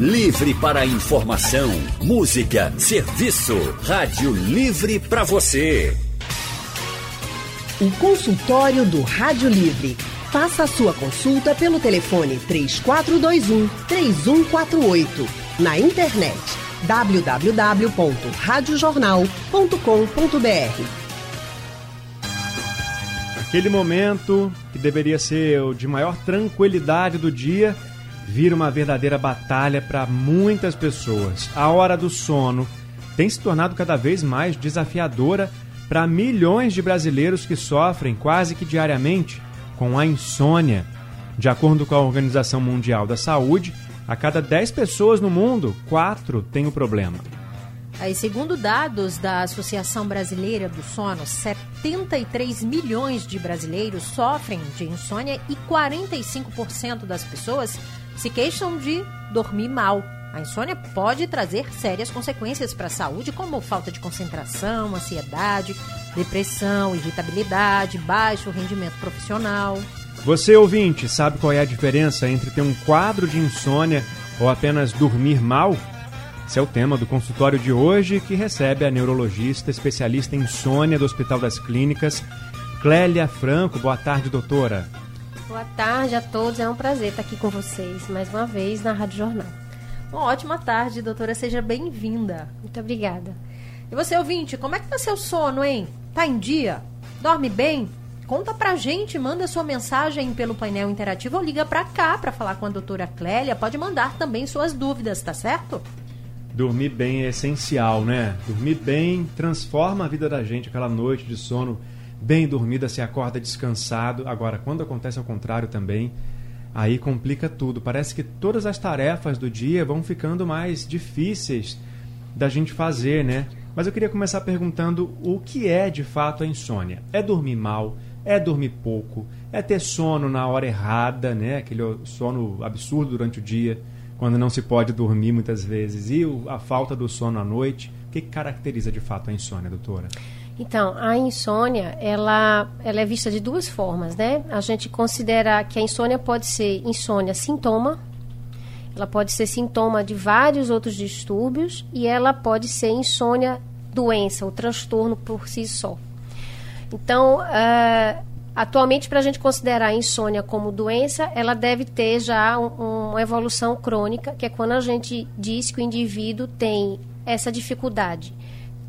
Livre para informação, música, serviço. Rádio Livre para você. O consultório do Rádio Livre. Faça a sua consulta pelo telefone 3421 3148. Na internet www.radiojornal.com.br. Aquele momento que deveria ser o de maior tranquilidade do dia vira uma verdadeira batalha para muitas pessoas. A hora do sono tem se tornado cada vez mais desafiadora para milhões de brasileiros que sofrem quase que diariamente com a insônia. De acordo com a Organização Mundial da Saúde, a cada 10 pessoas no mundo, 4 têm o problema. Aí, segundo dados da Associação Brasileira do Sono, 73 milhões de brasileiros sofrem de insônia e 45% das pessoas se queixam de dormir mal. A insônia pode trazer sérias consequências para a saúde, como falta de concentração, ansiedade, depressão, irritabilidade, baixo rendimento profissional. Você, ouvinte, sabe qual é a diferença entre ter um quadro de insônia ou apenas dormir mal? Esse é o tema do consultório de hoje, que recebe a neurologista especialista em insônia do Hospital das Clínicas, Clélia Franco. Boa tarde, doutora. Boa tarde a todos, é um prazer estar aqui com vocês mais uma vez na Rádio Jornal. Uma ótima tarde, doutora, seja bem-vinda. Muito obrigada. E você, ouvinte, como é que tá seu sono, hein? Tá em dia? Dorme bem? Conta pra gente, manda sua mensagem pelo painel interativo ou liga pra cá pra falar com a doutora Clélia. Pode mandar também suas dúvidas, tá certo? Dormir bem é essencial, né? Dormir bem transforma a vida da gente, aquela noite de sono bem dormida, se acorda descansado. Agora, quando acontece ao contrário também, aí complica tudo. Parece que todas as tarefas do dia vão ficando mais difíceis da gente fazer, né? Mas eu queria começar perguntando o que é de fato a insônia. É dormir mal? É dormir pouco? É ter sono na hora errada, né? Aquele sono absurdo durante o dia, quando não se pode dormir muitas vezes. E a falta do sono à noite. O que caracteriza de fato a insônia, doutora? Então, a insônia, ela, ela é vista de duas formas, né? A gente considera que a insônia pode ser insônia sintoma, ela pode ser sintoma de vários outros distúrbios e ela pode ser insônia doença, o transtorno por si só. Então, uh, atualmente, para a gente considerar a insônia como doença, ela deve ter já um, uma evolução crônica, que é quando a gente diz que o indivíduo tem essa dificuldade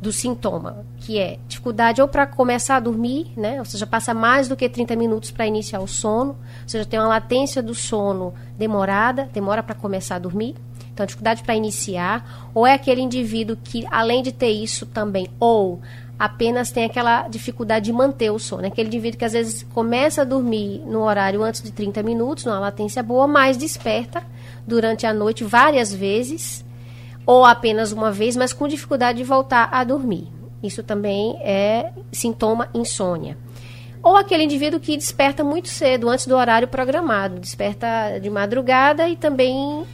do sintoma, que é dificuldade ou para começar a dormir, né? Ou seja, passa mais do que 30 minutos para iniciar o sono, ou seja, tem uma latência do sono demorada, demora para começar a dormir. Então, dificuldade para iniciar, ou é aquele indivíduo que, além de ter isso também, ou apenas tem aquela dificuldade de manter o sono. Aquele indivíduo que às vezes começa a dormir no horário antes de 30 minutos, numa latência boa, mas desperta durante a noite várias vezes ou apenas uma vez, mas com dificuldade de voltar a dormir. Isso também é sintoma insônia. Ou aquele indivíduo que desperta muito cedo, antes do horário programado, desperta de madrugada e também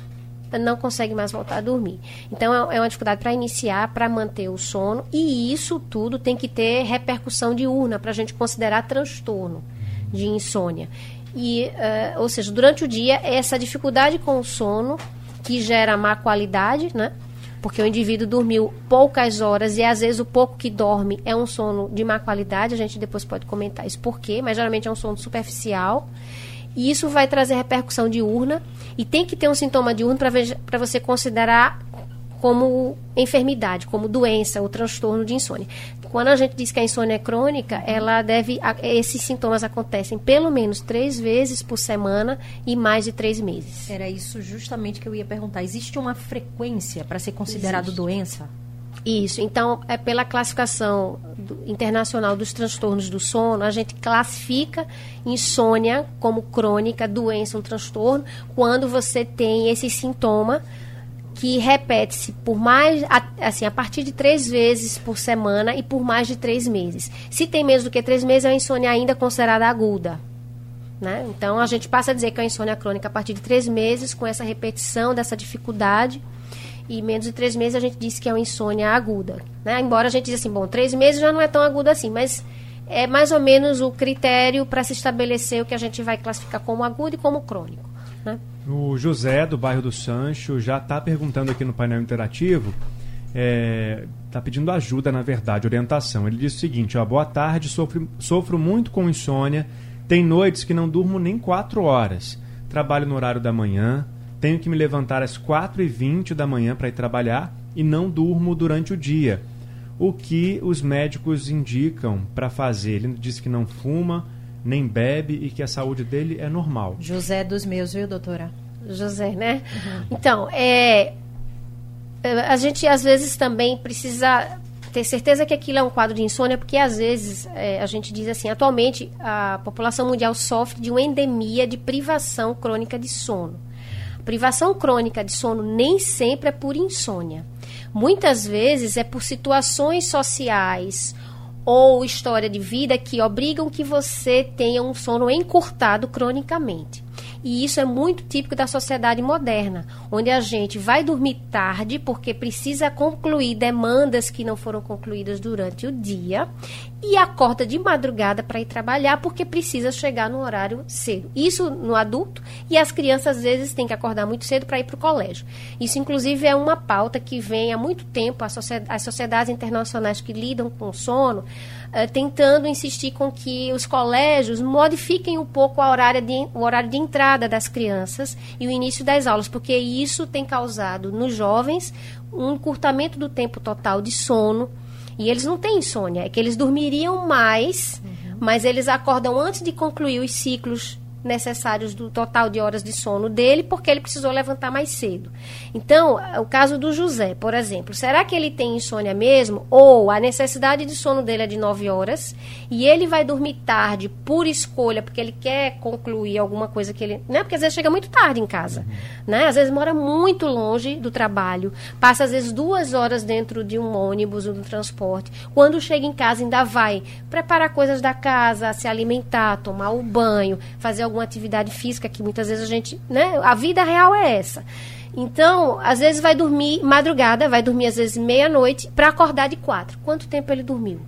não consegue mais voltar a dormir. Então é, é uma dificuldade para iniciar, para manter o sono, e isso tudo tem que ter repercussão diurna para a gente considerar transtorno de insônia. E, uh, ou seja, durante o dia, essa dificuldade com o sono que gera má qualidade, né? Porque o indivíduo dormiu poucas horas e às vezes o pouco que dorme é um sono de má qualidade. A gente depois pode comentar isso por quê, mas geralmente é um sono superficial. E isso vai trazer repercussão diurna e tem que ter um sintoma diurno para você considerar como enfermidade, como doença, o transtorno de insônia. Quando a gente diz que a insônia é crônica, ela deve, esses sintomas acontecem pelo menos três vezes por semana e mais de três meses. Era isso justamente que eu ia perguntar. Existe uma frequência para ser considerado Existe. doença? Isso. Então, é pela classificação do, internacional dos transtornos do sono, a gente classifica insônia como crônica, doença, um transtorno, quando você tem esse sintoma que repete-se por mais, assim, a partir de três vezes por semana e por mais de três meses. Se tem menos do que três meses, é uma insônia ainda considerada aguda. Né? Então, a gente passa a dizer que é uma insônia crônica a partir de três meses, com essa repetição dessa dificuldade. E menos de três meses a gente diz que é uma insônia aguda. Né? Embora a gente diga assim, bom, três meses já não é tão aguda assim, mas é mais ou menos o critério para se estabelecer o que a gente vai classificar como agudo e como crônico. Né? O José, do bairro do Sancho, já está perguntando aqui no painel interativo, está é, tá pedindo ajuda, na verdade, orientação. Ele diz o seguinte: ó, boa tarde, sofro, sofro muito com insônia, tem noites que não durmo nem quatro horas. Trabalho no horário da manhã, tenho que me levantar às 4h20 da manhã para ir trabalhar e não durmo durante o dia. O que os médicos indicam para fazer? Ele diz que não fuma, nem bebe e que a saúde dele é normal. José dos meus, viu, doutora? José, né? Uhum. Então, é, é, a gente às vezes também precisa ter certeza que aquilo é um quadro de insônia, porque às vezes é, a gente diz assim, atualmente a população mundial sofre de uma endemia de privação crônica de sono. A privação crônica de sono nem sempre é por insônia. Muitas vezes é por situações sociais ou história de vida que obrigam que você tenha um sono encurtado cronicamente. E isso é muito típico da sociedade moderna, onde a gente vai dormir tarde porque precisa concluir demandas que não foram concluídas durante o dia e acorda de madrugada para ir trabalhar porque precisa chegar no horário cedo. Isso no adulto e as crianças às vezes têm que acordar muito cedo para ir para o colégio. Isso inclusive é uma pauta que vem há muito tempo as sociedades internacionais que lidam com o sono uh, tentando insistir com que os colégios modifiquem um pouco a horário de, o horário de entrada das crianças e o início das aulas, porque isso tem causado nos jovens um encurtamento do tempo total de sono. E eles não têm insônia, é que eles dormiriam mais, uhum. mas eles acordam antes de concluir os ciclos necessários do total de horas de sono dele, porque ele precisou levantar mais cedo. Então, o caso do José, por exemplo, será que ele tem insônia mesmo? Ou a necessidade de sono dele é de 9 horas e ele vai dormir tarde por escolha, porque ele quer concluir alguma coisa que ele. Né? Porque às vezes chega muito tarde em casa. Né? Às vezes mora muito longe do trabalho, passa às vezes duas horas dentro de um ônibus ou do transporte. Quando chega em casa, ainda vai preparar coisas da casa, se alimentar, tomar o banho, fazer alguma atividade física que muitas vezes a gente, né? A vida real é essa. Então, às vezes vai dormir madrugada, vai dormir às vezes meia-noite para acordar de quatro. Quanto tempo ele dormiu?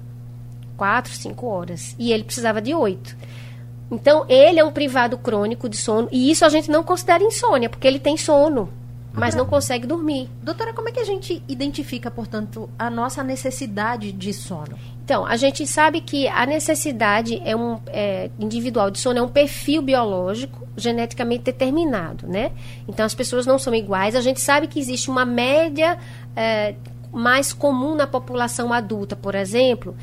Quatro, cinco horas. E ele precisava de oito. Então, ele é um privado crônico de sono. E isso a gente não considera insônia, porque ele tem sono, mas não consegue dormir. Doutora, como é que a gente identifica, portanto, a nossa necessidade de sono? Então, a gente sabe que a necessidade é um é, individual de sono é um perfil biológico geneticamente determinado, né? Então, as pessoas não são iguais. A gente sabe que existe uma média é, mais comum na população adulta, por exemplo,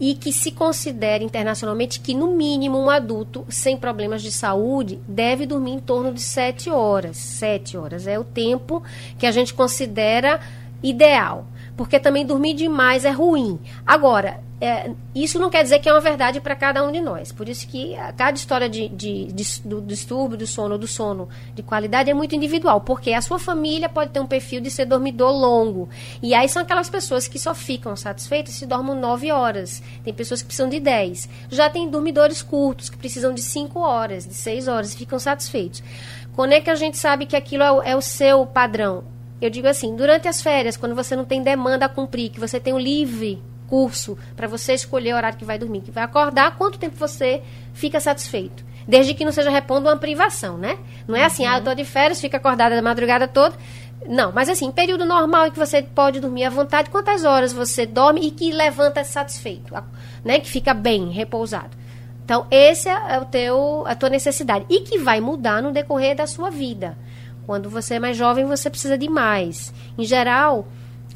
e que se considera internacionalmente que, no mínimo, um adulto sem problemas de saúde deve dormir em torno de sete horas. Sete horas é o tempo que a gente considera ideal. Porque também dormir demais é ruim. Agora, é, isso não quer dizer que é uma verdade para cada um de nós. Por isso que cada história de, de, de, do distúrbio do sono do sono de qualidade é muito individual, porque a sua família pode ter um perfil de ser dormidor longo. E aí são aquelas pessoas que só ficam satisfeitas se dormem 9 horas. Tem pessoas que precisam de 10. Já tem dormidores curtos, que precisam de 5 horas, de 6 horas, e ficam satisfeitos. Quando é que a gente sabe que aquilo é o, é o seu padrão? Eu digo assim, durante as férias, quando você não tem demanda a cumprir, que você tem o livre curso para você escolher o horário que vai dormir, que vai acordar, quanto tempo você fica satisfeito. Desde que não seja repondo uma privação, né? Não é assim, ah, eu tô de férias, fica acordada a madrugada toda. Não, mas assim, período normal em que você pode dormir à vontade, quantas horas você dorme e que levanta satisfeito, né? Que fica bem, repousado. Então, esse é o teu, a tua necessidade. E que vai mudar no decorrer da sua vida. Quando você é mais jovem, você precisa de mais. Em geral,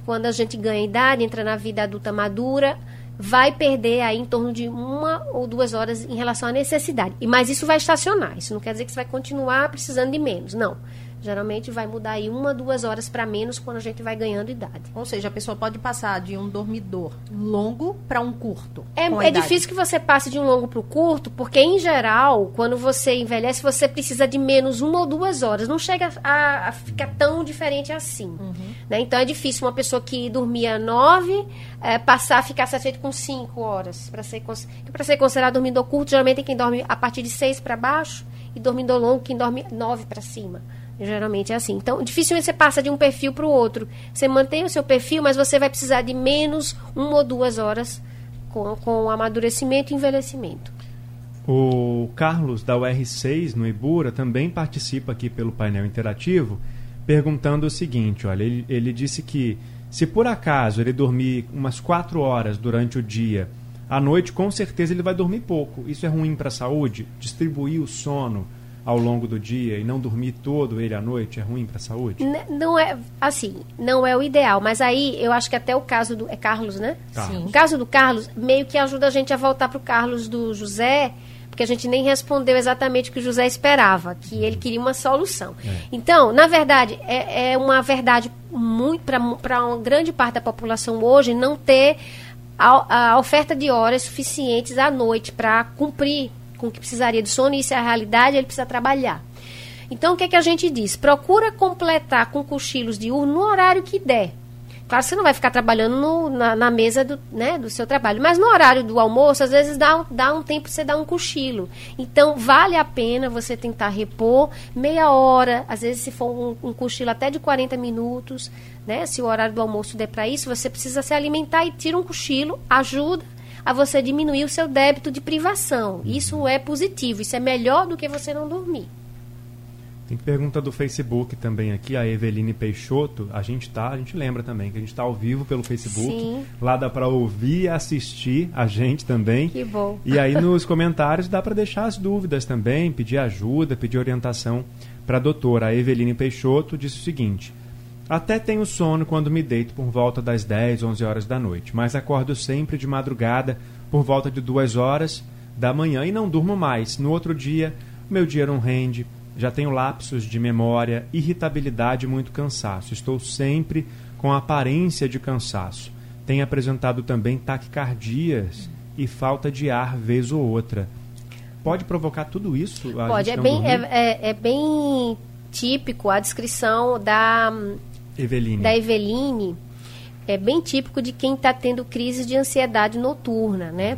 quando a gente ganha idade, entra na vida adulta madura, vai perder aí em torno de uma ou duas horas em relação à necessidade. Mas isso vai estacionar. Isso não quer dizer que você vai continuar precisando de menos. Não. Geralmente vai mudar aí uma, duas horas para menos quando a gente vai ganhando idade. Ou seja, a pessoa pode passar de um dormidor longo para um curto. É, é difícil que você passe de um longo para o curto, porque em geral, quando você envelhece, você precisa de menos uma ou duas horas. Não chega a, a ficar tão diferente assim. Uhum. Né? Então é difícil uma pessoa que dormia nove é, passar a ficar satisfeito com cinco horas. Para ser, ser considerado dormidor curto, geralmente tem quem dorme a partir de seis para baixo e dormidor longo quem dorme nove para cima. Geralmente é assim. Então, dificilmente você passa de um perfil para o outro. Você mantém o seu perfil, mas você vai precisar de menos uma ou duas horas com, com amadurecimento e envelhecimento. O Carlos, da UR6, no Ibura, também participa aqui pelo painel interativo, perguntando o seguinte: olha, ele, ele disse que se por acaso ele dormir umas quatro horas durante o dia, à noite com certeza ele vai dormir pouco. Isso é ruim para a saúde? Distribuir o sono ao longo do dia e não dormir todo ele à noite é ruim para a saúde? N não é assim, não é o ideal, mas aí eu acho que até o caso do é Carlos, né? Carlos. Sim. O caso do Carlos meio que ajuda a gente a voltar para o Carlos do José, porque a gente nem respondeu exatamente o que o José esperava, que ele queria uma solução. É. Então, na verdade, é, é uma verdade muito para uma grande parte da população hoje não ter a, a oferta de horas suficientes à noite para cumprir com que precisaria de sono, e isso é a realidade, ele precisa trabalhar. Então, o que, é que a gente diz? Procura completar com cochilos diurnos no horário que der. Claro que você não vai ficar trabalhando no, na, na, mesa do, né, do seu trabalho, mas no horário do almoço, às vezes dá, dá um tempo você dar um cochilo. Então, vale a pena você tentar repor meia hora, às vezes se for um, um cochilo até de 40 minutos, né, se o horário do almoço der para isso, você precisa se alimentar e tira um cochilo, ajuda a você diminuir o seu débito de privação. Isso é positivo, isso é melhor do que você não dormir. Tem pergunta do Facebook também aqui, a Eveline Peixoto. A gente tá, a gente lembra também que a gente está ao vivo pelo Facebook. Sim. Lá dá para ouvir e assistir a gente também. Que bom. E aí nos comentários dá para deixar as dúvidas também, pedir ajuda, pedir orientação para a doutora. A Eveline Peixoto disse o seguinte: Até tenho sono quando me deito por volta das 10, 11 horas da noite, mas acordo sempre de madrugada por volta de 2 horas da manhã e não durmo mais. No outro dia, meu dia não rende, já tenho lapsos de memória, irritabilidade e muito cansaço. Estou sempre com aparência de cansaço. Tenho apresentado também taquicardias e falta de ar vez ou outra. Pode provocar tudo isso? Pode, é bem, é, é, é, bem típico a descrição da Eveline. da Eveline. É bem típico de quem está tendo crise de ansiedade noturna, né?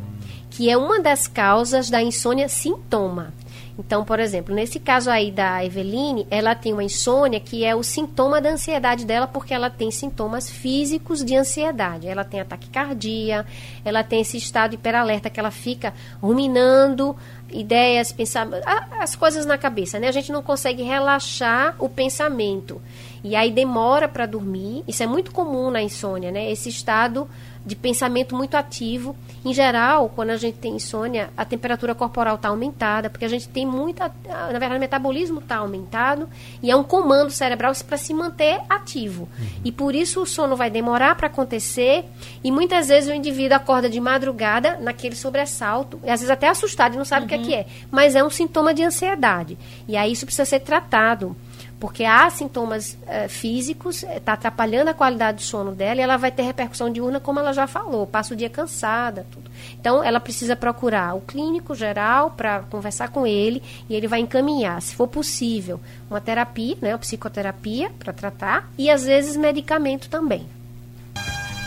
Que é uma das causas da insônia sintoma. Então, por exemplo, nesse caso aí da Eveline, ela tem uma insônia que é o sintoma da ansiedade dela, porque ela tem sintomas físicos de ansiedade. Ela tem ataque cardíaco, ela tem esse estado hiperalerta que ela fica ruminando ideias, pensamentos, as coisas na cabeça, né? A gente não consegue relaxar o pensamento. E aí demora para dormir. Isso é muito comum na insônia, né? Esse estado de pensamento muito ativo. Em geral, quando a gente tem insônia, a temperatura corporal está aumentada, porque a gente tem muita. Na verdade, o metabolismo está aumentado e é um comando cerebral para se manter ativo. Uhum. E por isso o sono vai demorar para acontecer e muitas vezes o indivíduo acorda de madrugada naquele sobressalto, e às vezes até assustado e não sabe uhum. o que é que é. Mas é um sintoma de ansiedade. E aí isso precisa ser tratado porque há sintomas uh, físicos, está atrapalhando a qualidade do sono dela e ela vai ter repercussão diurna, como ela já falou, passa o dia cansada, tudo. Então, ela precisa procurar o clínico geral para conversar com ele e ele vai encaminhar, se for possível, uma terapia, né, uma psicoterapia para tratar e às vezes medicamento também.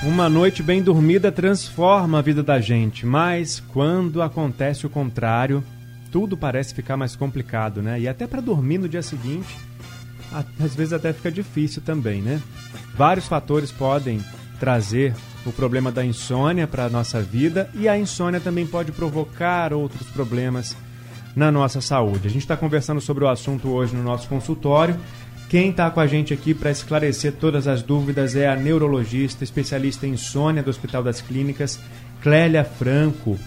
Uma noite bem dormida transforma a vida da gente, mas quando acontece o contrário, tudo parece ficar mais complicado, né? E até para dormir no dia seguinte às vezes até fica difícil também, né? Vários fatores podem trazer o problema da insônia para a nossa vida e a insônia também pode provocar outros problemas na nossa saúde. A gente está conversando sobre o assunto hoje no nosso consultório. Quem está com a gente aqui para esclarecer todas as dúvidas é a neurologista, especialista em insônia do Hospital das Clínicas, Clélia Franco.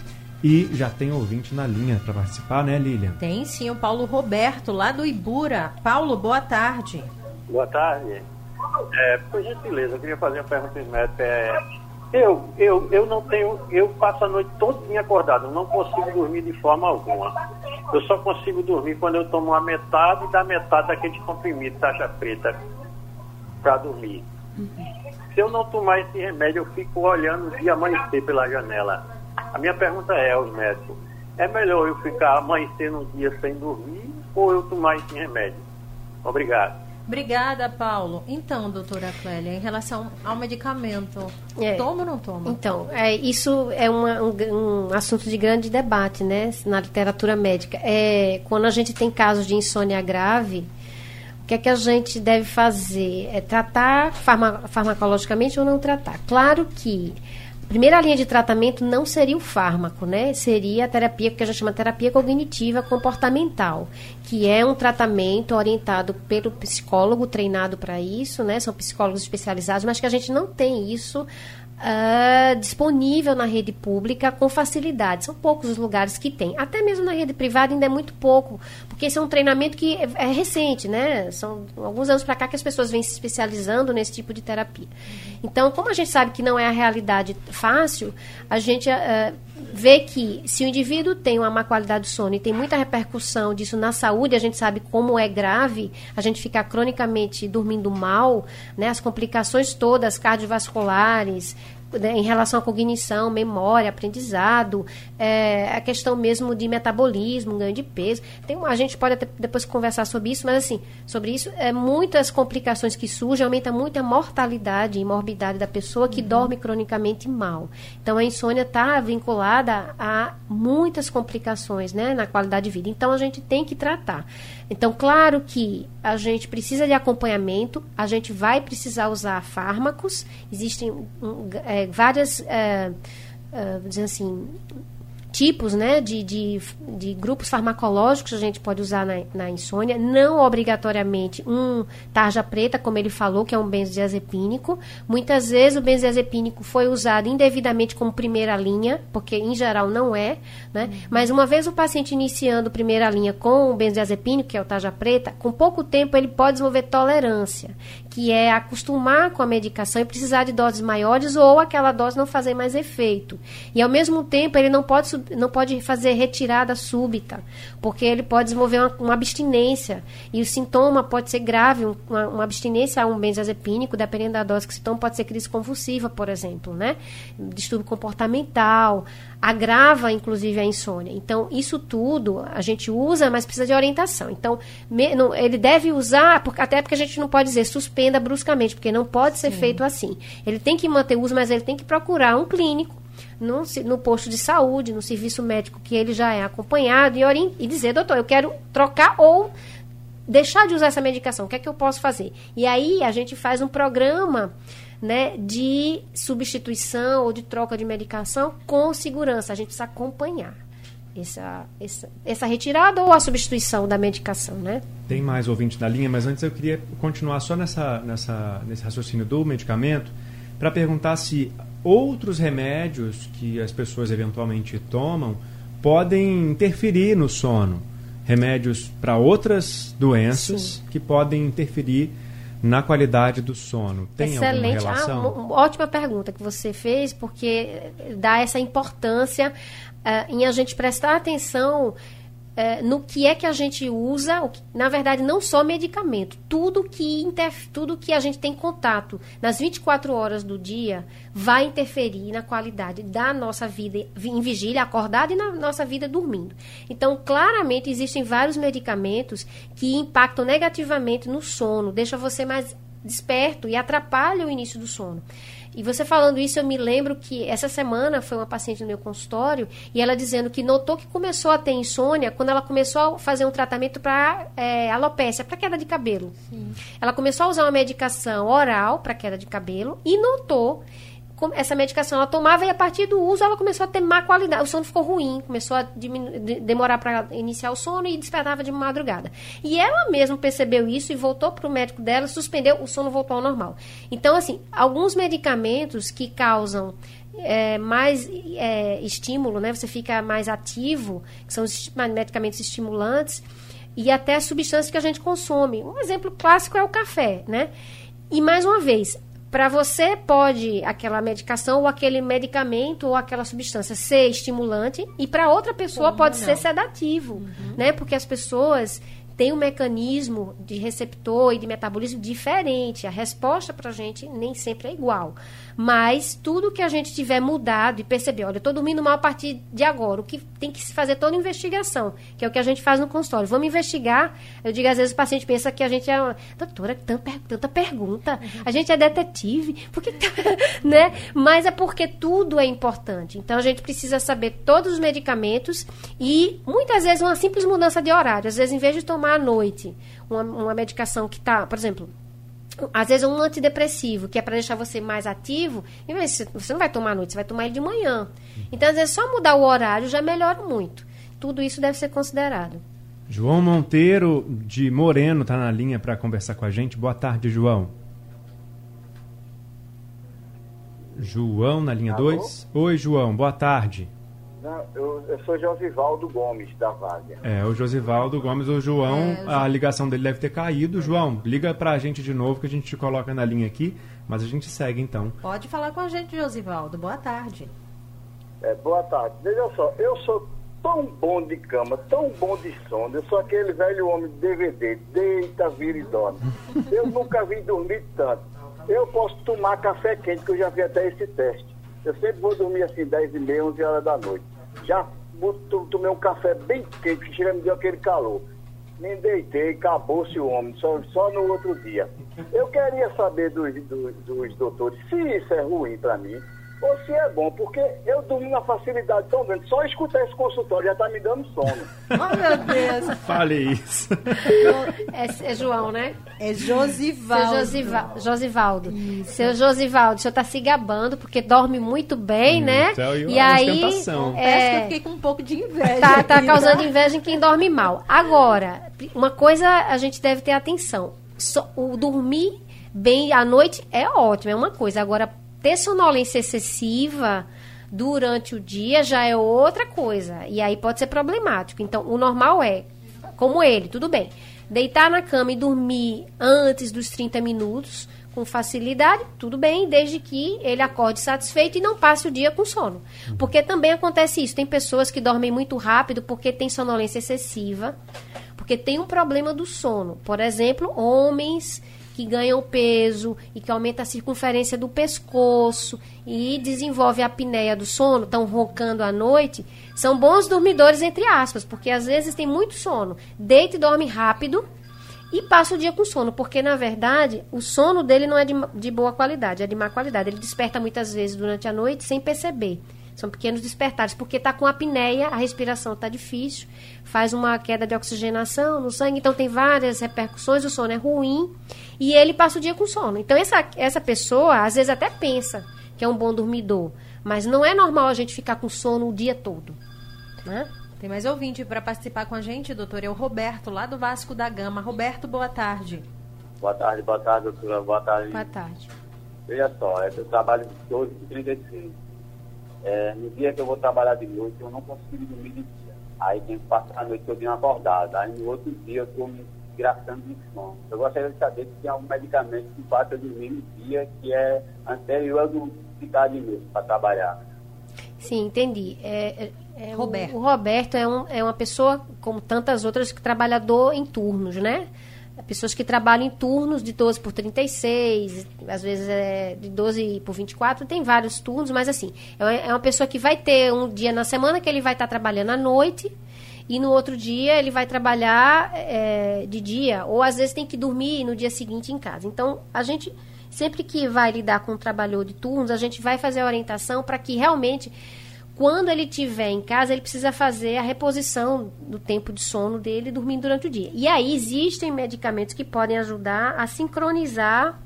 E já tem ouvinte na linha para participar, né, Lilian? Tem sim, o Paulo Roberto, lá do Ibura. Paulo, boa tarde. Boa tarde. É, por gentileza, eu queria fazer uma pergunta médica. É, eu, eu, eu não tenho, eu passo a noite todinha acordado, não consigo dormir de forma alguma. Eu só consigo dormir quando eu tomo a metade da metade daquele comprimido taxa preta para dormir. Uhum. Se eu não tomar esse remédio, eu fico olhando o dia amanhecer pela janela. A minha pergunta é aos médicos: é melhor eu ficar amanhecendo um dia sem dormir ou eu tomar esse remédio? Obrigado. Obrigada, Paulo. Então, doutora Clélia, em relação ao medicamento, é, toma ou não toma? Então, é, isso é uma, um, um, assunto de grande debate, né, na literatura médica. É, quando a gente tem casos de insônia grave, o que é que a gente deve fazer? É tratar farma, farmacologicamente ou não tratar? Claro que primeira linha de tratamento não seria o fármaco, né? Seria a terapia que a gente chama de terapia cognitiva comportamental, que é um tratamento orientado pelo psicólogo treinado para isso, né? São psicólogos especializados, mas que a gente não tem isso Uh, disponível na rede pública com facilidade. São poucos os lugares que tem. Até mesmo na rede privada ainda é muito pouco, porque esse é um treinamento que é, é recente, né? São alguns anos para cá que as pessoas vêm se especializando nesse tipo de terapia. Então, como a gente sabe que não é a realidade fácil, a gente uh, vê que se o indivíduo tem uma má qualidade do sono e tem muita repercussão disso na saúde, a gente sabe como é grave a gente ficar cronicamente dormindo mal, né? As complicações todas cardiovasculares, né, em relação à cognição, memória, aprendizado, é, a questão mesmo de metabolismo, ganho de peso. Tem, a gente pode até depois conversar sobre isso, mas assim, sobre isso, é, muitas complicações que surgem, aumenta muito a mortalidade e morbidade da pessoa que uhum. dorme cronicamente mal. Então, a insônia está vinculada a muitas complicações né, na qualidade de vida. Então, a gente tem que tratar. Então, claro que a gente precisa de acompanhamento, a gente vai precisar usar fármacos, existem um, é, várias, é, é, assim, tipos né, de, de, de, grupos farmacológicos a gente pode usar na, na, insônia, não obrigatoriamente um tarja preta, como ele falou, que é um benzodiazepínico. Muitas vezes o benzodiazepínico foi usado indevidamente como primeira linha, porque em geral não é, né? Uhum. Mas uma vez o paciente iniciando primeira linha com o benzodiazepínico, que é o tarja preta, com pouco tempo ele pode desenvolver tolerância, que é acostumar com a medicação e precisar de doses maiores ou aquela dose não fazer mais efeito. E ao mesmo tempo ele não pode não pode fazer retirada súbita, porque ele pode desenvolver uma, uma abstinência. E o sintoma pode ser grave, uma, uma, abstinência a um benzodiazepínico, dependendo da dose que se toma, pode ser crise convulsiva, por exemplo, né? Distúrbio comportamental, agrava inclusive a insônia. Então, isso tudo a gente usa, mas precisa de orientação. Então, me, não, ele deve usar, porque, até porque a gente não pode dizer suspenda bruscamente, porque não pode ser Sim. feito assim. Ele tem que manter o uso, mas ele tem que procurar um clínico no, no posto de saúde, no serviço médico que ele já é acompanhado e, e dizer, doutor, eu quero trocar ou deixar de usar essa medicação, o que é que eu posso fazer? E aí a gente faz um programa né, de substituição ou de troca de medicação com segurança. A gente precisa acompanhar essa, essa, essa retirada ou a substituição da medicação, né? Tem mais ouvinte na linha, mas antes eu queria continuar só nessa, nessa, nesse raciocínio do medicamento para perguntar se outros remédios que as pessoas eventualmente tomam podem interferir no sono. Remédios para outras doenças Sim. que podem interferir na qualidade do sono. Tem Excelente. alguma relação? Ah, ótima pergunta que você fez, porque dá essa importância uh, em a gente prestar atenção é, no que é que a gente usa, que, na verdade, não só medicamento, tudo que, inter, tudo que a gente tem contato nas 24 horas do dia vai interferir na qualidade da nossa vida em vigília, acordada e na nossa vida dormindo. Então, claramente, existem vários medicamentos que impactam negativamente no sono, deixa você mais desperto e atrapalham o início do sono. E você falando isso, eu me lembro que essa semana foi uma paciente no meu consultório e ela dizendo que notou que começou a ter insônia quando ela começou a fazer um tratamento para é, alopécia, para queda de cabelo. Sim. Ela começou a usar uma medicação oral para queda de cabelo e notou essa medicação ela tomava e a partir do uso ela começou a ter má qualidade. O sono ficou ruim, começou a demorar para iniciar o sono e despertava de madrugada. E ela mesma percebeu isso e voltou para o médico dela, suspendeu, o sono voltou ao normal. Então, assim, alguns medicamentos que causam é, mais é, estímulo, né? Você fica mais ativo, que são os medicamentos estimulantes, e até substâncias que a gente consome. Um exemplo clássico é o café, né? E mais uma vez, para você pode aquela medicação ou aquele medicamento ou aquela substância ser estimulante e para outra pessoa pode não. ser sedativo, uhum. né? Porque as pessoas tem um mecanismo de receptor e de metabolismo diferente. A resposta para a gente nem sempre é igual. Mas tudo que a gente tiver mudado e perceber, olha, eu estou dormindo mal a partir de agora, o que tem que se fazer toda investigação, que é o que a gente faz no consultório. Vamos investigar. Eu digo, às vezes o paciente pensa que a gente é uma. Doutora, tanta, tanta pergunta. A gente é detetive. Por que. Tá, né? Mas é porque tudo é importante. Então a gente precisa saber todos os medicamentos e muitas vezes uma simples mudança de horário. Às vezes, em vez de tomar à noite uma, uma medicação que está, por exemplo, às vezes um antidepressivo, que é para deixar você mais ativo, e você não vai tomar à noite, você vai tomar ele de manhã. Então, às vezes, só mudar o horário já melhora muito. Tudo isso deve ser considerado. João Monteiro de Moreno está na linha para conversar com a gente. Boa tarde, João. João na linha 2. Oi, João, boa tarde. Não, eu, eu sou Josivaldo Gomes, da Vaga. É, o Josivaldo Gomes, o João, é, a ligação dele deve ter caído. João, liga pra gente de novo que a gente te coloca na linha aqui, mas a gente segue então. Pode falar com a gente, Josivaldo. Boa tarde. É, boa tarde. Veja só, eu sou tão bom de cama, tão bom de sono. Eu sou aquele velho homem de DVD, deita, vira e dorme. Eu nunca vi dormir tanto. Eu posso tomar café quente, que eu já vi até esse teste. Eu sempre vou dormir assim, 10 e meia, 11 horas da noite já tomei um café bem quente, que chega me deu aquele calor. Me deitei, acabou-se o homem, só, só no outro dia. Eu queria saber dos, dos, dos doutores se isso é ruim para mim ou se é bom, porque eu dormi uma facilidade tão grande. Só escutar esse consultório já está me dando sono. oh, meu Deus. Fale isso. É, é, João, né? É Josivaldo. Seu Josiva, Josivaldo. Isso. Seu Josivaldo, o senhor está se gabando porque dorme muito bem, hum, né? Então, e aí. É, que eu fiquei com um pouco de inveja. Tá, tá causando inveja em quem dorme mal. Agora, uma coisa a gente deve ter atenção. So, o dormir bem à noite é ótimo, é uma coisa. Agora, ter sonolência excessiva durante o dia já é outra coisa. E aí pode ser problemático. Então, o normal é, como ele, tudo bem. Deitar na cama e dormir antes dos 30 minutos, com facilidade, tudo bem, desde que ele acorde satisfeito e não passe o dia com sono. Porque também acontece isso. Tem pessoas que dormem muito rápido porque tem sonolência excessiva, porque tem um problema do sono. Por exemplo, homens que ganham peso e que aumenta a circunferência do pescoço e desenvolve a apneia do sono, estão roncando à noite, são bons dormidores, entre aspas, porque às vezes tem muito sono. Deita e dorme rápido e passa o dia com sono, porque na verdade o sono dele não é de, de boa qualidade, é de má qualidade. Ele desperta muitas vezes durante a noite sem perceber. São pequenos despertares, porque está com apneia, a respiração está difícil, faz uma queda de oxigenação no sangue, então tem várias repercussões, o sono é ruim e ele passa o dia com sono. Então essa, essa pessoa às vezes até pensa que é um bom dormidor, mas não é normal a gente ficar com sono o dia todo. Né? Tem mais ouvinte para participar com a gente, doutor, é o Roberto, lá do Vasco da Gama. Roberto, boa tarde. Boa tarde, boa tarde, doutora. Boa tarde. Boa tarde. Veja só, eu trabalho de 12 e 35. É, no dia que eu vou trabalhar de noite, eu não consigo dormir de dia. Aí tenho que passar a noite todinha acordado. Aí no outro dia eu estou me desgraçando de sono. Eu gostaria de saber se tem algum medicamento que faça dormir no dia que é anterior a não ficar de noite para trabalhar. Sim, entendi. É, é, é Roberto. O, o, Roberto é, um, é uma pessoa, como tantas outras, que trabalhador em turnos, né? Pessoas que trabalham em turnos de 12 por 36, às vezes é de 12 por 24, tem vários turnos, mas assim, é uma pessoa que vai ter um dia na semana que ele vai estar trabalhando à noite e no outro dia ele vai trabalhar é, de dia, ou às vezes tem que dormir no dia seguinte em casa. Então, a gente, sempre que vai lidar com um trabalhador de turnos, a gente vai fazer a orientação para que realmente quando ele estiver em casa, ele precisa fazer a reposição do tempo de sono dele dormindo durante o dia. E aí existem medicamentos que podem ajudar a sincronizar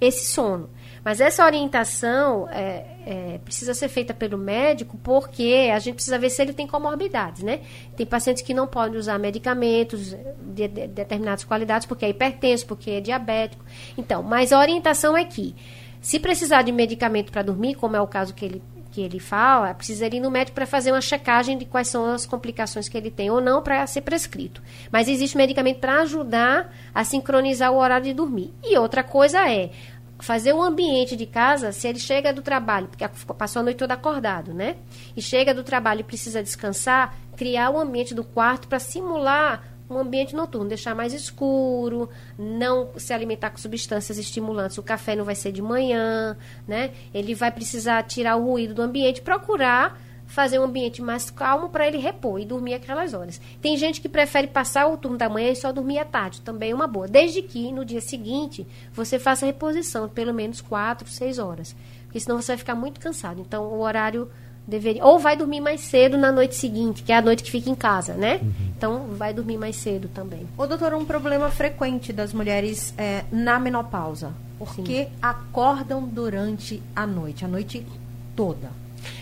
esse sono. Mas essa orientação é, é, precisa ser feita pelo médico porque a gente precisa ver se ele tem comorbidades, né? Tem pacientes que não podem usar medicamentos de, de determinadas qualidades porque é hipertenso, porque é diabético. Então, mas a orientação é que se precisar de medicamento para dormir, como é o caso que ele que ele fala, precisaria ir no médico para fazer uma checagem de quais são as complicações que ele tem ou não para ser prescrito. Mas existe medicamento para ajudar a sincronizar o horário de dormir. E outra coisa é fazer um ambiente de casa, se ele chega do trabalho, porque passou a noite toda acordado, né? E chega do trabalho e precisa descansar, criar o um ambiente do quarto para simular um ambiente noturno, deixar mais escuro, não se alimentar com substâncias estimulantes. O café não vai ser de manhã, né? Ele vai precisar tirar o ruído do ambiente, procurar fazer um ambiente mais calmo para ele repor e dormir aquelas horas. Tem gente que prefere passar o turno da manhã e só dormir à tarde, também é uma boa. Desde que no dia seguinte você faça a reposição, pelo menos 4, 6 horas. Porque senão você vai ficar muito cansado. Então o horário Deveria, ou vai dormir mais cedo na noite seguinte, que é a noite que fica em casa, né? Uhum. Então, vai dormir mais cedo também. Ô, doutor, um problema frequente das mulheres é, na menopausa. Porque Sim. acordam durante a noite, a noite toda.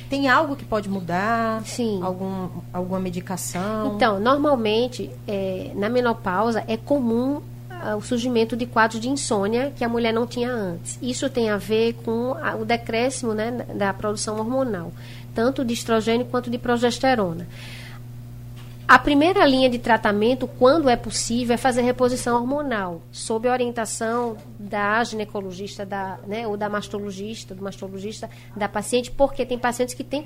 Tem algo que pode mudar? Sim. Algum, alguma medicação? Então, normalmente, é, na menopausa, é comum uh, o surgimento de quadros de insônia que a mulher não tinha antes. Isso tem a ver com a, o decréscimo né, da produção hormonal, tanto de estrogênio quanto de progesterona. A primeira linha de tratamento, quando é possível, é fazer reposição hormonal, sob orientação da ginecologista da, né, ou da mastologista, do mastologista da paciente, porque tem pacientes que têm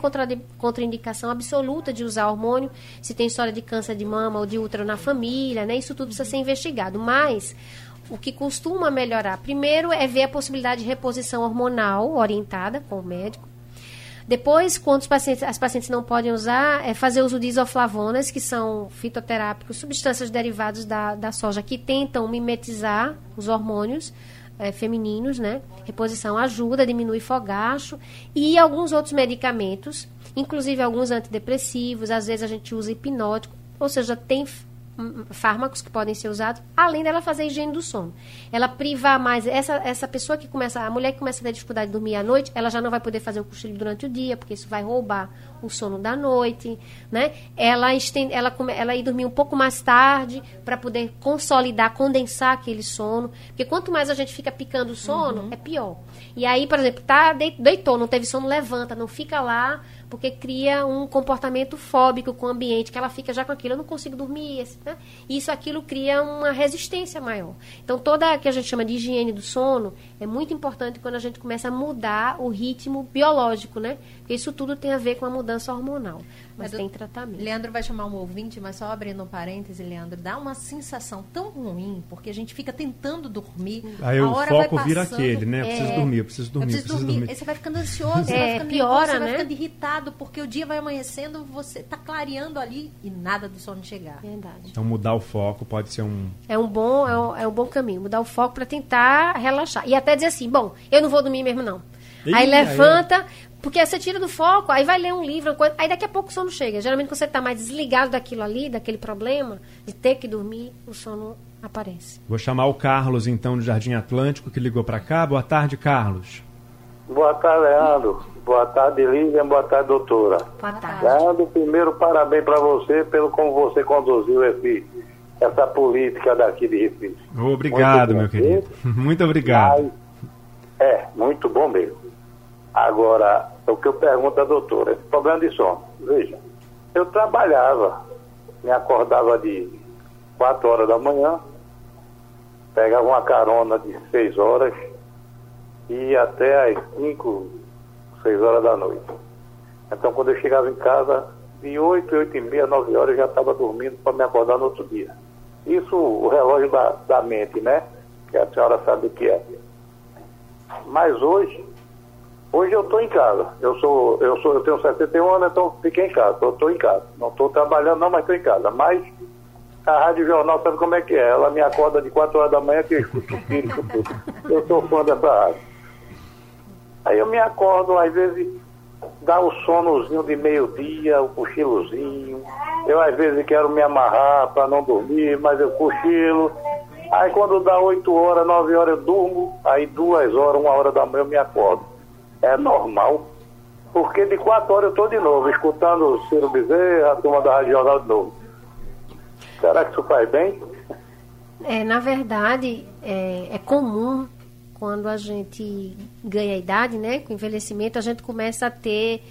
contraindicação absoluta de usar hormônio, se tem história de câncer de mama ou de útero na família, né, isso tudo precisa ser investigado. Mas o que costuma melhorar, primeiro, é ver a possibilidade de reposição hormonal orientada com o médico, depois, quando pacientes, as pacientes não podem usar, é fazer uso de isoflavonas, que são fitoterápicos, substâncias derivadas da, da soja, que tentam mimetizar os hormônios é, femininos, né? Reposição ajuda, diminui fogacho. E alguns outros medicamentos, inclusive alguns antidepressivos, às vezes a gente usa hipnótico, ou seja, tem fármacos que podem ser usados, além dela fazer a higiene do sono. Ela privar mais, essa, essa pessoa que começa, a mulher que começa a ter dificuldade de dormir à noite, ela já não vai poder fazer o cochilo durante o dia, porque isso vai roubar o sono da noite, né? Ela estende, ela, ela ir dormir um pouco mais tarde para poder consolidar, condensar aquele sono, porque quanto mais a gente fica picando o sono, uhum. é pior. E aí, por exemplo, tá deitou, não teve sono, levanta, não fica lá porque cria um comportamento fóbico com o ambiente, que ela fica já com aquilo, eu não consigo dormir, né? e isso aquilo cria uma resistência maior. Então, toda a que a gente chama de higiene do sono é muito importante quando a gente começa a mudar o ritmo biológico, né? Porque isso tudo tem a ver com a mudança hormonal. Mas, tem tratamento. Leandro vai chamar um ouvinte, mas só abrindo um parêntese, Leandro, dá uma sensação tão ruim, porque a gente fica tentando dormir. Aí o foco vira aquele, né? Eu preciso é, dormir, eu preciso dormir, eu preciso, preciso dormir. dormir. Aí você vai ficando ansioso, é, vai ficando piora, nervoso, né? vai ficando irritado, porque o dia vai amanhecendo, você está clareando ali e nada do sono chegar. Verdade. Então mudar o foco pode ser um. É um bom, é um, é um bom caminho. Mudar o foco para tentar relaxar. E até dizer assim, bom, eu não vou dormir mesmo, não. Ih, aí levanta, porque você tira do foco, aí vai ler um livro, aí daqui a pouco o sono chega. Geralmente, quando você está mais desligado daquilo ali, daquele problema, de ter que dormir, o sono aparece. Vou chamar o Carlos, então, do Jardim Atlântico, que ligou para cá. Boa tarde, Carlos. Boa tarde, Leandro. Boa tarde, Lívia. Boa tarde, doutora. Boa tarde. Leandro, primeiro, parabéns para você pelo como você conduziu esse, essa política daqui de Recife. Obrigado, meu querido. Muito obrigado. Mas, é, muito bom mesmo. Agora, o que eu pergunto à doutora, esse problema de sono. Veja, eu trabalhava, me acordava de 4 horas da manhã, pegava uma carona de 6 horas e ia até às 5, 6 horas da noite. Então, quando eu chegava em casa, de 8, 8 e meia, 9 horas, eu já estava dormindo para me acordar no outro dia. Isso, o relógio da, da mente, né? Que a senhora sabe o que é. Mas hoje, Hoje eu estou em casa. Eu sou, eu sou, eu tenho 71 anos, então fiquei em casa. Eu estou em casa. Não estou trabalhando não, mas estou em casa. Mas a Rádio Jornal sabe como é que é. Ela me acorda de 4 horas da manhã que eu escuto tudo. Eu sou fã dessa rádio. Aí eu me acordo, às vezes dá o sonozinho de meio-dia, o cochilozinho. Eu às vezes quero me amarrar para não dormir, mas eu cochilo. Aí quando dá 8 horas, 9 horas eu durmo, aí duas horas, uma hora da manhã eu me acordo é normal, porque de quatro horas eu estou de novo, escutando o Ciro Bezerra, a turma da Rádio Jornal de novo. Será que isso faz bem? É, na verdade, é, é comum quando a gente ganha idade, né, com envelhecimento, a gente começa a ter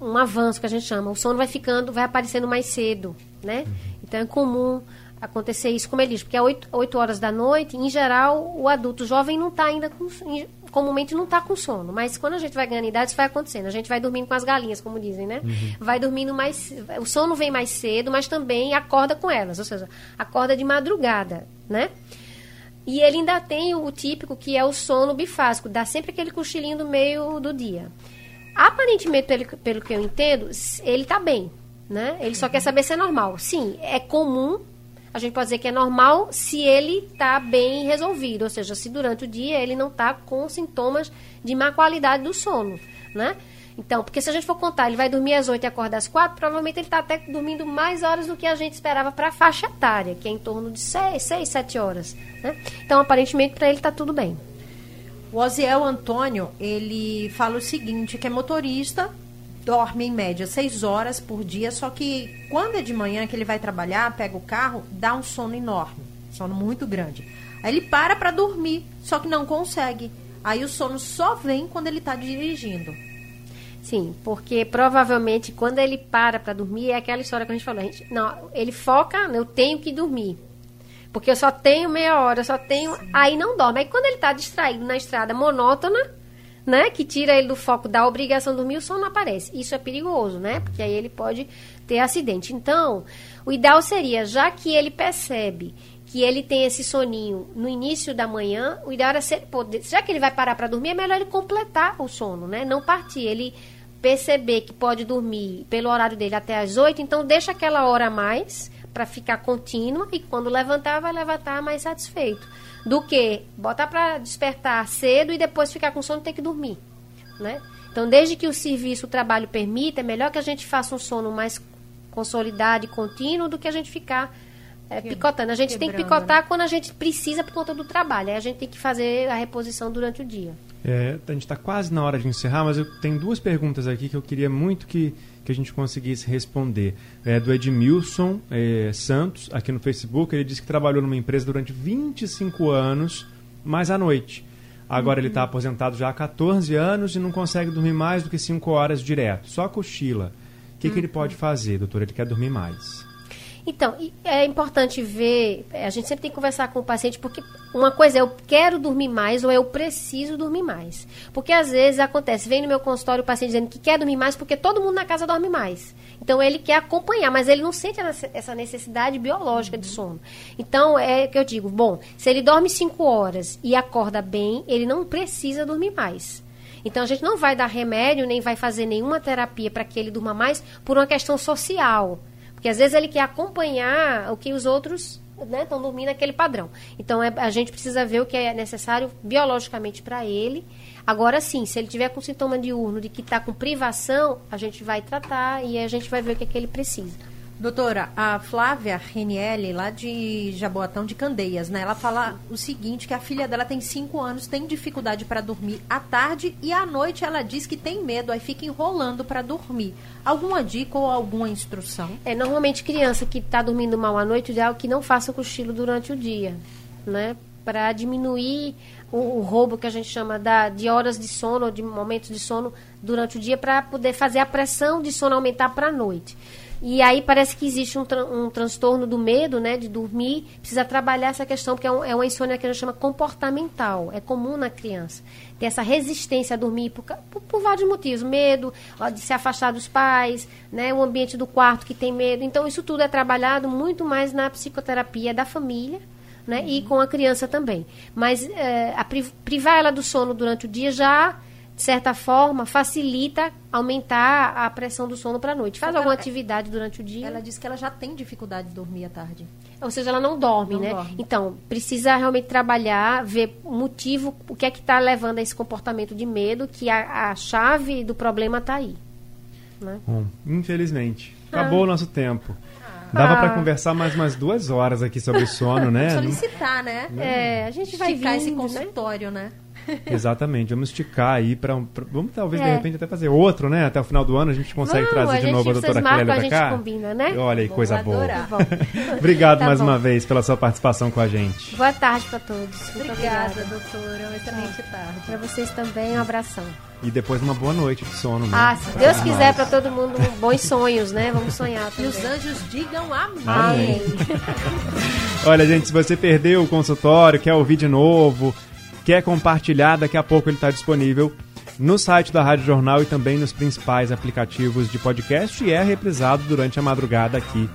um avanço que a gente chama. O sono vai ficando, vai aparecendo mais cedo, né? Então é comum acontecer isso, como ele diz, porque é 8, 8 horas da noite, em geral, o adulto jovem não está ainda com, comumente não está com sono, mas quando a gente vai ganhando idade, isso vai acontecendo. A gente vai dormindo com as galinhas, como dizem, né? Uhum. Vai dormindo mais. O sono vem mais cedo, mas também acorda com elas, ou seja, acorda de madrugada, né? E ele ainda tem o típico que é o sono bifásico, dá sempre aquele cochilinho do meio do dia. Aparentemente, pelo, pelo que eu entendo, ele está bem, né? Ele só quer saber se é normal. Sim, é comum a gente pode dizer que é normal se ele está bem resolvido, ou seja, se durante o dia ele não está com sintomas de má qualidade do sono, né? Então, porque se a gente for contar, ele vai dormir às 8 e acordar às 4, provavelmente ele está até dormindo mais horas do que a gente esperava para a faixa etária, que é em torno de 6, 6 7 horas. Né? Então, aparentemente, para ele está tudo bem. O Osiel Antônio, ele fala o seguinte, que é motorista, dorme em média 6 horas por dia, só que quando é de manhã que ele vai trabalhar, pega o carro, dá um sono enorme, sono muito grande. Aí ele para para dormir, só que não consegue. Aí o sono só vem quando ele está dirigindo. Sim, porque provavelmente quando ele para para dormir é aquela história que a gente falou. A gente, não, ele foca, eu tenho que dormir. Porque eu só tenho meia hora, eu só tenho. Sim. Aí não dorme. Aí quando ele está distraído na estrada monótona, né? Que tira ele do foco da obrigação de dormir, o sono aparece. Isso é perigoso, né? Porque aí ele pode ter acidente. Então, o ideal seria, já que ele percebe que ele tem esse soninho no início da manhã, o ideal era ser, poder, já que ele vai parar para dormir, é melhor ele completar o sono, né? Não partir, ele perceber que pode dormir pelo horário dele até as 8, então deixa aquela hora a mais para ficar contínua e quando levantar vai levantar mais satisfeito do que botar para despertar cedo e depois ficar com sono e ter que dormir, né? Então, desde que o serviço, o trabalho permita, é melhor que a gente faça um sono mais consolidado e contínuo do que a gente ficar é, picotando. A gente tem que picotar né? quando a gente precisa por conta do trabalho. Aí a gente tem que fazer a reposição durante o dia. É, a gente está quase na hora de encerrar, mas eu tenho duas perguntas aqui que eu queria muito que, que a gente conseguisse responder. É do Edmilson é, Santos, aqui no Facebook. Ele disse que trabalhou numa empresa durante 25 anos, mas à noite. Agora uhum. ele está aposentado já há 14 anos e não consegue dormir mais do que 5 horas direto, só cochila. O que, uhum. que ele pode fazer, doutor? Ele quer dormir mais. Então, é importante ver, a gente sempre tem que conversar com o paciente, porque uma coisa é eu quero dormir mais ou eu preciso dormir mais. Porque às vezes acontece, vem no meu consultório o paciente dizendo que quer dormir mais porque todo mundo na casa dorme mais. Então ele quer acompanhar, mas ele não sente essa necessidade biológica de sono. Então é que eu digo, bom, se ele dorme 5 horas e acorda bem, ele não precisa dormir mais. Então a gente não vai dar remédio, nem vai fazer nenhuma terapia para que ele durma mais por uma questão social. Porque às vezes ele quer acompanhar o que os outros estão né, dormindo naquele padrão. Então é, a gente precisa ver o que é necessário biologicamente para ele. Agora sim, se ele tiver com sintoma diurno de que está com privação, a gente vai tratar e a gente vai ver o que, é que ele precisa. Doutora, a Flávia Renielli, lá de Jaboatão de Candeias, né? Ela fala o seguinte, que a filha dela tem 5 anos, tem dificuldade para dormir à tarde e à noite ela diz que tem medo, aí fica enrolando para dormir. Alguma dica ou alguma instrução? É, normalmente criança que está dormindo mal à noite, é que não faça cochilo durante o dia, né? Para diminuir o, o, roubo que a gente chama da, de horas de sono, ou de momentos de sono durante o dia, para poder fazer a pressão de sono aumentar para a noite. E aí parece que existe um, tra um transtorno do medo, né, de dormir. Precisa trabalhar essa questão, porque é, um, é uma insônia que a gente chama comportamental. É comum na criança. Ter essa resistência a dormir por, por, por vários motivos. Medo de se afastar dos pais, né, o ambiente do quarto que tem medo. Então, isso tudo é trabalhado muito mais na psicoterapia da família, né? Uhum. E com a criança também. Mas é, a privar ela do sono durante o dia já de certa forma, facilita aumentar a pressão do sono para a noite. Faz alguma ela, atividade durante o dia. Ela diz que ela já tem dificuldade de dormir à tarde. Ou seja, ela não dorme, não né? Dorme. Então, precisa realmente trabalhar, ver o motivo, o que é que está levando a esse comportamento de medo, que a, a chave do problema está aí. Né? Bom, infelizmente. Acabou ah. o nosso tempo. Dava ah. para conversar mais umas duas horas aqui sobre sono, né? Solicitar, né? É, a gente vai ficar esse né? consultório, né? né? Exatamente, vamos esticar aí para um, vamos talvez é. de repente até fazer outro, né? Até o final do ano a gente consegue vamos, trazer de novo a doutora Clélia para cá. Combina, né? Olha aí, coisa boa. Obrigado tá mais bom. uma vez pela sua participação com a gente. Boa tarde para todos. Muito obrigada, obrigada, doutora. Uma excelente tarde. Para vocês também, um abração. E depois uma boa noite de sono, né? Ah, se Deus quiser para todo mundo bons sonhos, né? Vamos sonhar. Também. E os anjos digam amém. amém. Olha, gente, se você perdeu o consultório, quer ouvir de novo, quer compartilhar, daqui a pouco ele está disponível no site da Rádio Jornal e também nos principais aplicativos de podcast e é reprisado durante a madrugada aqui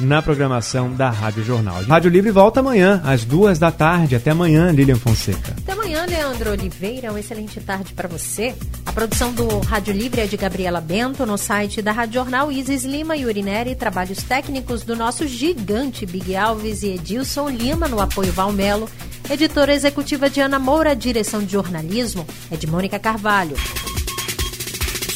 na programação da Rádio Jornal. Rádio Livre volta amanhã, às duas da tarde. Até amanhã, Lilian Fonseca. Até amanhã, Leandro Oliveira. Uma excelente tarde para você. A produção do Rádio Livre é de Gabriela Bento, no site da Rádio Jornal, Isis Lima e Urineri. Trabalhos técnicos do nosso gigante Big Alves e Edilson Lima, no apoio Valmelo. Editora executiva de Ana Moura, direção de jornalismo é de Mônica Carvalho.